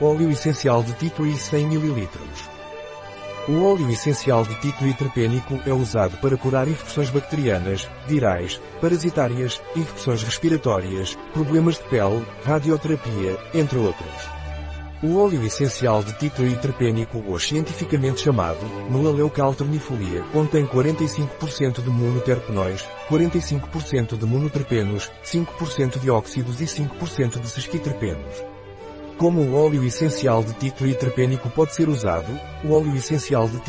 Óleo essencial de titri 100 ml. O óleo essencial de titri terpênico é usado para curar infecções bacterianas, virais, parasitárias, infecções respiratórias, problemas de pele, radioterapia, entre outros. O óleo essencial de titri terpênico, hoje cientificamente chamado melaleucalternifolia, contém 45% de monoterpenóis, 45% de monoterpenos, 5% de óxidos e 5% de sesquiterpenos. Como o óleo essencial de terpênico pode ser usado, o óleo essencial de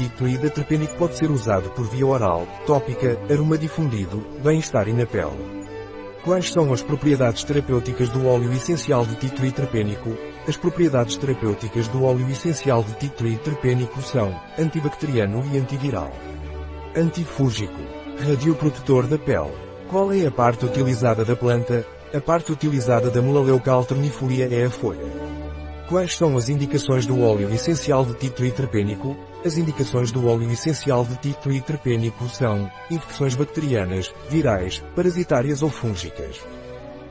terpênico pode ser usado por via oral, tópica, aroma difundido, bem-estar e na pele. Quais são as propriedades terapêuticas do óleo essencial de terpênico? As propriedades terapêuticas do óleo essencial de terpênico são antibacteriano e antiviral, antifúngico, radioprotetor da pele. Qual é a parte utilizada da planta? A parte utilizada da melaleucalternifolia é a folha. Quais são as indicações do óleo essencial de terpênico? As indicações do óleo essencial de terpênico são infecções bacterianas, virais, parasitárias ou fúngicas.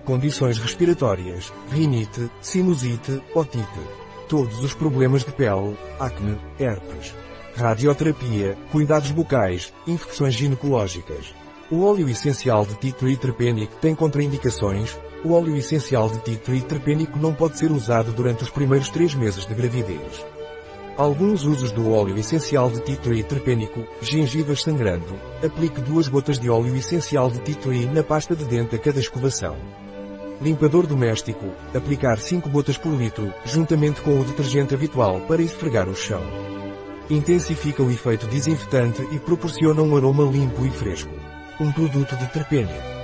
Condições respiratórias, rinite, sinusite, otite. Todos os problemas de pele, acne, herpes. Radioterapia, cuidados bucais, infecções ginecológicas. O óleo essencial de terpênico tem contraindicações, o óleo essencial de titri terpênico não pode ser usado durante os primeiros três meses de gravidez. Alguns usos do óleo essencial de titri terpênico, gengivas sangrando, aplique duas gotas de óleo essencial de titri na pasta de dente a cada escovação. Limpador doméstico, aplicar 5 gotas por litro, juntamente com o detergente habitual para esfregar o chão. Intensifica o efeito desinfetante e proporciona um aroma limpo e fresco. Um produto de terpênio.